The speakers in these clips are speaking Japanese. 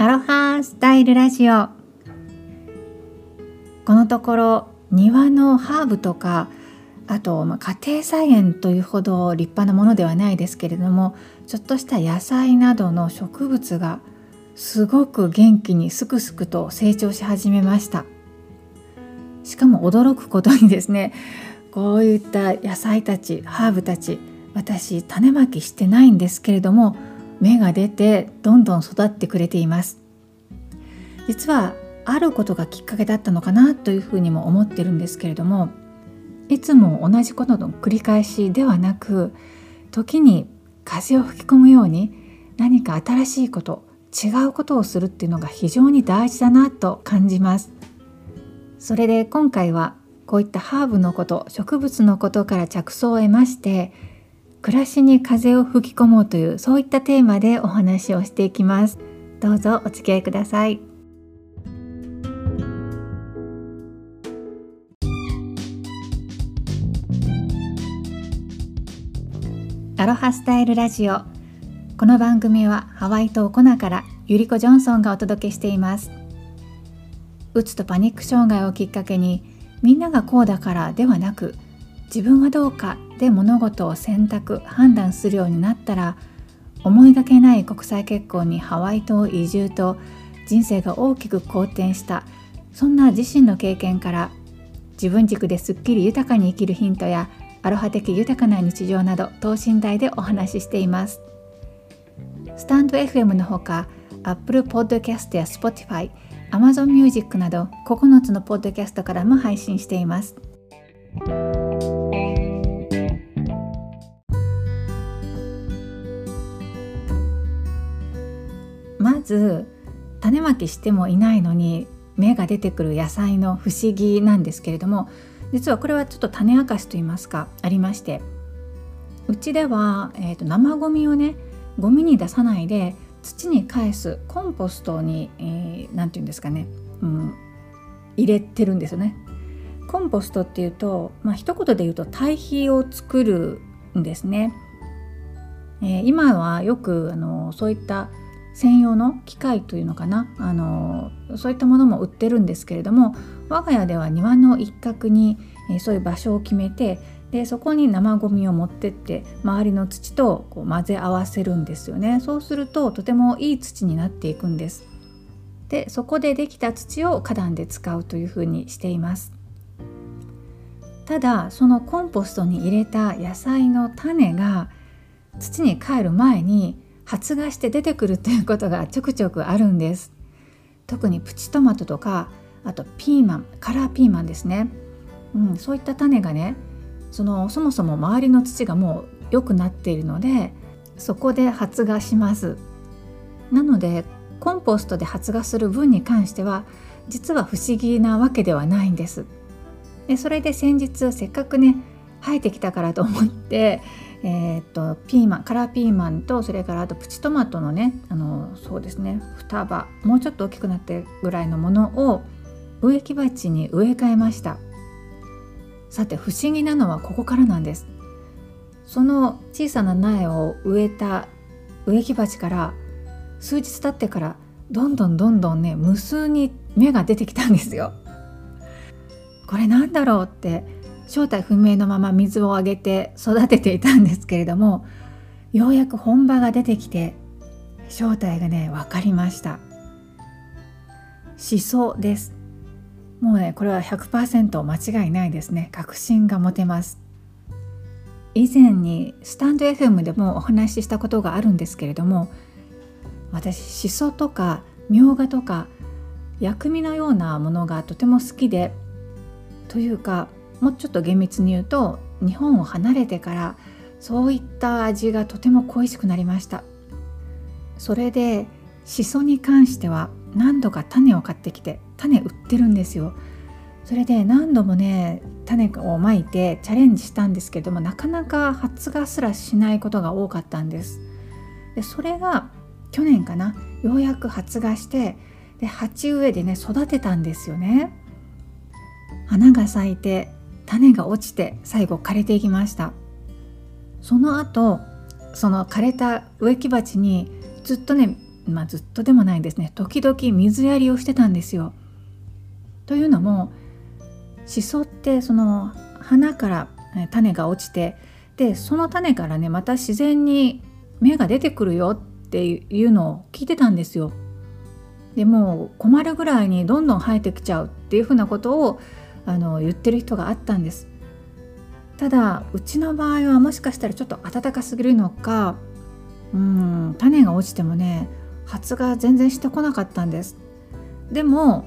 アロハスタイルラジオ。このところ庭のハーブとかあと、ま、家庭菜園というほど立派なものではないですけれどもちょっとした野菜などの植物がすごく元気にすくすくと成長し始めました。しかも驚くことにですねこういった野菜たちハーブたち私種まきしてないんですけれども芽が出てどんどん育ってくれています。実はあることがきっかけだったのかなというふうにも思ってるんですけれどもいつも同じことの繰り返しではなく時に風を吹き込むように何か新しいこと違うことをするっていうのが非常に大事だなと感じます。それで今回はこういったハーブのこと植物のことから着想を得まして暮らしに風を吹き込もうというそういったテーマでお話をしていきます。どうぞお付き合いください。アロハスタイルラジオ。この番組はハワイ島コナからゆりこジョンソンがお届けしています。うつとパニック障害をきっかけにみんながこうだからではなく自分はどうかで物事を選択判断するようになったら思いがけない国際結婚にハワイ島移住と人生が大きく好転したそんな自身の経験から自分軸ですっきり豊かに生きるヒントやアロハ的豊かな日常など等身大でお話ししています。スタンド FM のほか Apple Podcast や Spotify Amazon Music など9つのポッドキャストからも配信しています。ず種まきしてもいないのに芽が出てくる野菜の不思議なんですけれども実はこれはちょっと種明かしと言いますかありましてうちでは、えーと、生ゴミをねゴミに出さないで土に返すコンポストに何、えー、て言うんですかね、うん、入れてるんですよね。コンポストっていうと、まあ一言で言うと堆肥を作るんですね。えー、今はよくあのそういった専用の機械というのかな？あのそういったものも売ってるんですけれども我が家では庭の一角に、え、そういう場所を決めてでそこに生ゴミを持ってって周りの土とこう混ぜ合わせるんですよね。そうするととてもいい土になっていくんです。でそこでできた土を花壇で使うというふうにしています。ただそのコンポストに入れた野菜の種が土に帰る前に発芽して出てくるということがちょくちょくあるんです。特にプチトマトとかあとピーマンカラーピーマンですね、うん、そういった種がねそのそもそも周りの土がもう良くなっているのでそこで発芽します。なのでコンポストで発芽する分に関しては実は不思議なわけではないんです。でそれで先日せっかくね生えてきたからと思ってえー、っとピーマンカラーピーマンとそれからあとプチトマトのねあのそうですね双葉もうちょっと大きくなってぐらいのものを植木鉢に植え替えました。さて不思議なのはここからなんです。その小さな苗を植えた植木鉢から数日経ってからどんどんどんどんね無数に芽が出てきたんですよ。これなんだろうって正体不明のまま水をあげて育てていたんですけれどもようやく本場が出てきて正体がね分かりました。しそです。もうねこれは100%間違いないですね。確信が持てます。以前にスタンド FM でもお話ししたことがあるんですけれども私しそとかみょうがとか薬味のようなものがとても好きでというかもうちょっと厳密に言うと日本を離れてからそういった味がとても恋しくなりました。それでしそに関しては何度か種を買ってきて種売ってるんですよ。それで何度もね種をまいてチャレンジしたんですけどもなかなか発芽すらしないことが多かったんです。でそれが去年かなようやく発芽してで鉢植えでね育てたんですよね。花が咲いて種が落ちて最後枯れていきましたその後その枯れた植木鉢にずっとねまあ、ずっとでもないんですね時々水やりをしてたんですよ。というのもしそってその花から種が落ちてでその種からねまた自然に芽が出てくるよっていうのを聞いてたんですよ。でもう困るぐらいにどんどん生えてきちゃうっていうふうなことをあの言ってる人があったんです。ただうちの場合はもしかしたらちょっと暖かすぎるのかうん種が落ちてもね発芽全然してこなかったんですでも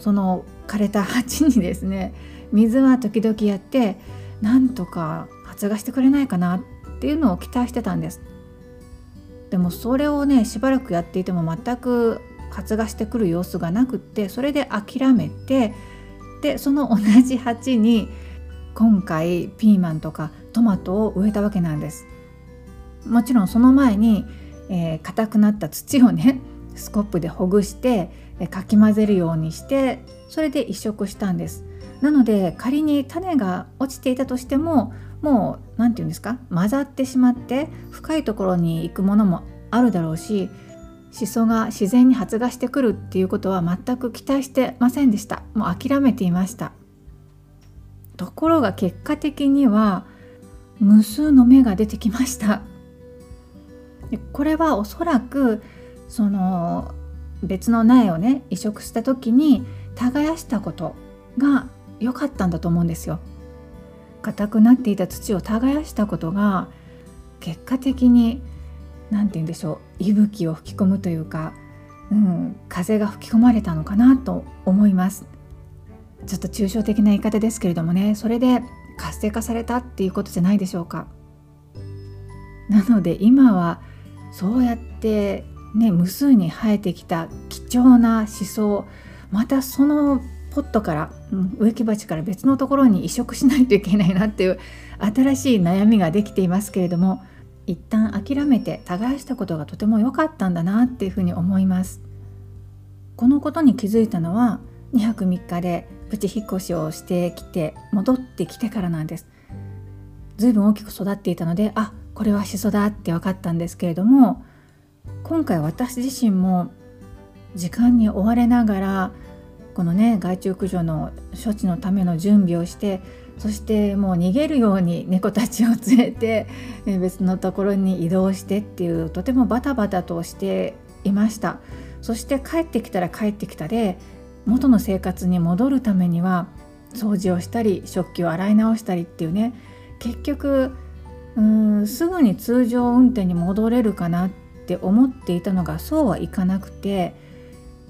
その枯れた鉢にですね水は時々やってなんとか発芽してくれないかなっていうのを期待してたんですでもそれをねしばらくやっていても全く発芽してくる様子がなくってそれで諦めてでその同じ鉢に今回ピーマンとかトマトを植えたわけなんです。もちろんその前にえー、硬くなった土をねスコップでほぐして、かき混ぜるようにしてそれで移植したんです。なので仮に種が落ちていたとしてももう何て言うんですか混ざってしまって深いところに行くものもあるだろうしシソが自然に発芽してくるっていうことは全く期待してませんでした。もう諦めていました。ところが結果的には無数の芽が出てきました。これはおそらくその別の苗をね移植した時に耕したことが良かったんだと思うんですよ。硬くなっていた土を耕したことが結果的に何て言うんでしょう息吹を吹き込むというか、うん、風が吹き込まれたのかなと思います。ちょっと抽象的な言い方ですけれどもねそれで活性化されたっていうことじゃないでしょうか。なので今はそうやってね無数に生えてきた貴重な思想またそのポットから、うん、植木鉢から別のところに移植しないといけないなっていう新しい悩みができていますけれども一旦諦めて耕したことがとても良かったんだなっていうふうに思います。このことに気づいたのは2泊3日でプチ引っ越しをしてきて戻ってきてからなんです。ずいぶん大きく育っていたのであこれはシソだって分かったんですけれども今回私自身も時間に追われながらこのね害虫駆除の処置のための準備をしてそしてもう逃げるように猫たちを連れて別のところに移動してっていうとてもバタバタとしていました。そして帰ってきたら帰ってきたで元の生活に戻るためには掃除をしたり食器を洗い直したりっていうね結局うんすぐに通常運転に戻れるかなって思っていたのがそうはいかなくて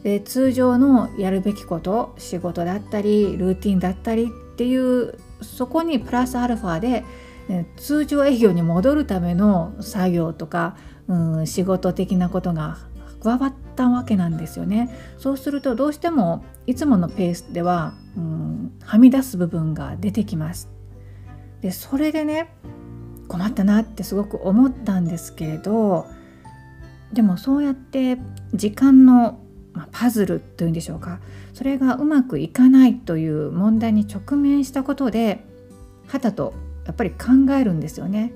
で通常のやるべきこと仕事だったりルーティンだったりっていうそこにプラスアルファで通常営業に戻るための作業とか、うん、仕事的なことが加わったわけなんですよね。そうするとどうしてもいつものペースでは、うん、はみ出す部分が出てきます。でそれでね困ったなってすごく思ったんですけれどでもそうやって時間のまパズルというんでしょうか。それがうまくいかないという問題に直面したことではたとやっぱり考えるんですよね。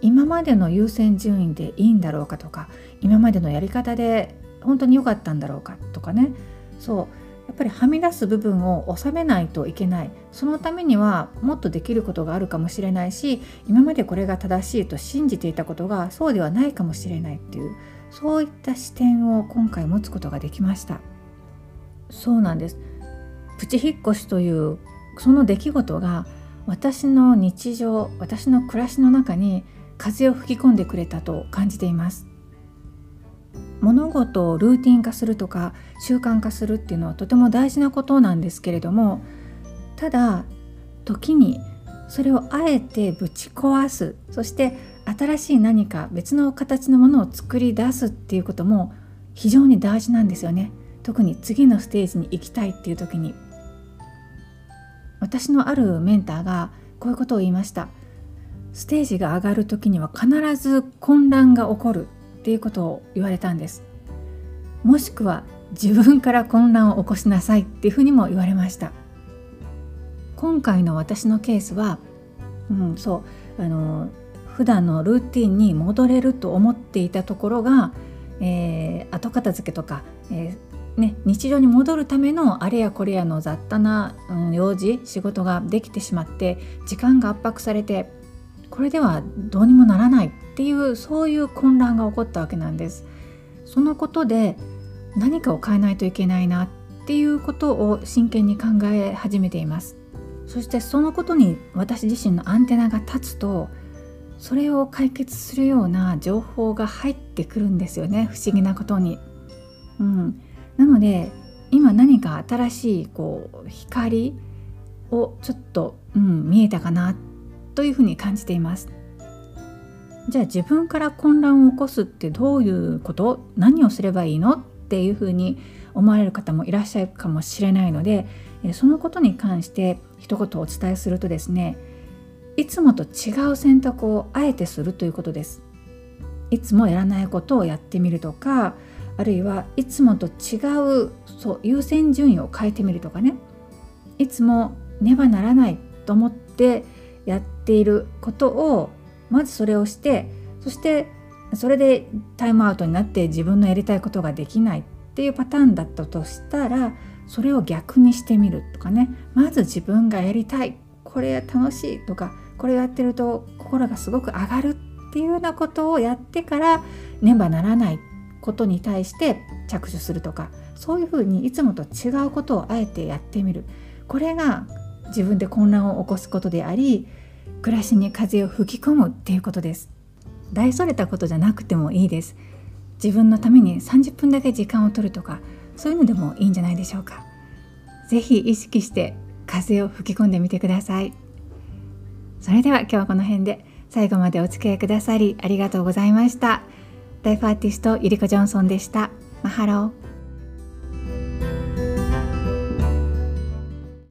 今までの優先順位でいいんだろうかとか今までのやり方で本当に良かったんだろうかとかね。そう。やっぱりはみ出す部分を収めないといけない。そのためにはもっとできることがあるかもしれないし今までこれが正しいと信じていたことがそうではないかもしれないっていうそういった視点を今回持つことができました。そうなんです。プチ引っ越しというその出来事が私の日常私の暮らしの中に風を吹き込んでくれたと感じています。物事をルーティン化するとか習慣化するっていうのはとても大事なことなんですけれどもただ時にそれをあえてぶち壊すそして新しい何か別の形のものを作り出すっていうことも非常に大事なんですよね。特に次のステージに行きたいっていう時に。私のあるメンターがこういうことを言いました。ステージが上がる時には必ず混乱が起こるっていうことを言われたんです。もしくは自分から混乱を起こしなさいっていうふうにも言われました。今回の私のケースは、うん、そうあの普段のルーティンに戻れると思っていたところがえー、後片付けとか、えー、ね、日常に戻るためのあれやこれやの雑多な、うん、用事仕事ができてしまって時間が圧迫されてこれではどうにもならないっていうそういう混乱が起こったわけなんです。そのことで何かを変えないといけないなっていうことを真剣に考え始めています。そしてそのことに私自身のアンテナが立つとそれを解決するような情報が入ってくるんですよね不思議なことに。うん、なので今何か新しいこう光をちょっと、うん、見えたかなというふうに感じています。じゃあ自分から混乱を起こすってどういうこと？何をすればいいの？っていうふうに思われる方もいらっしゃるかもしれないのでそのことに関して一言お伝えするとですねいつもと違う選択をあえてするということです。いつもやらないことをやってみるとかあるいはいつもと違うそう優先順位を変えてみるとかね。いつもねばならないと思ってやっていることをまずそれをしてそしてそれでタイムアウトになって自分のやりたいことができないっていうパターンだったとしたらそれを逆にしてみるとかね。まず自分がやりたいこれ楽しいとかこれをやってると心がすごく上がるっていうようなことをやってからねばならないことに対して着手するとかそういうふうにいつもと違うことをあえてやってみる。これが自分で混乱を起こすことであり暮らしに風を吹き込むっていうことです。大それたことじゃなくてもいいです。自分のために30分だけ時間を取るとかそういうのでもいいんじゃないでしょうか。是非意識して風を吹き込んでみてください。それでは今日はこの辺で最後までお付き合いくださりありがとうございました。ライフアーティストゆりこジョンソンでした。マハロー。